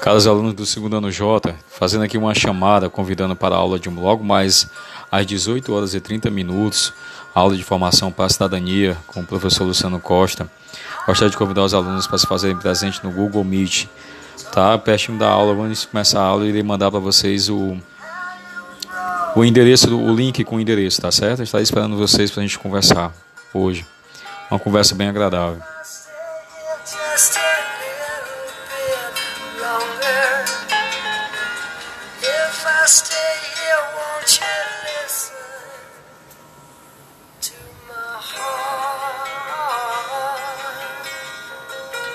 Caros alunos do segundo ano J, fazendo aqui uma chamada, convidando para a aula de logo mais às 18 horas e 30 minutos, aula de formação para a cidadania com o professor Luciano Costa. Gostaria de convidar os alunos para se fazerem presente no Google Meet. Tá? Pertinho da aula, vamos começar a aula e irei mandar para vocês o, o endereço, o link com o endereço, tá certo? Estarei esperando vocês para a gente conversar hoje uma conversa bem agradável.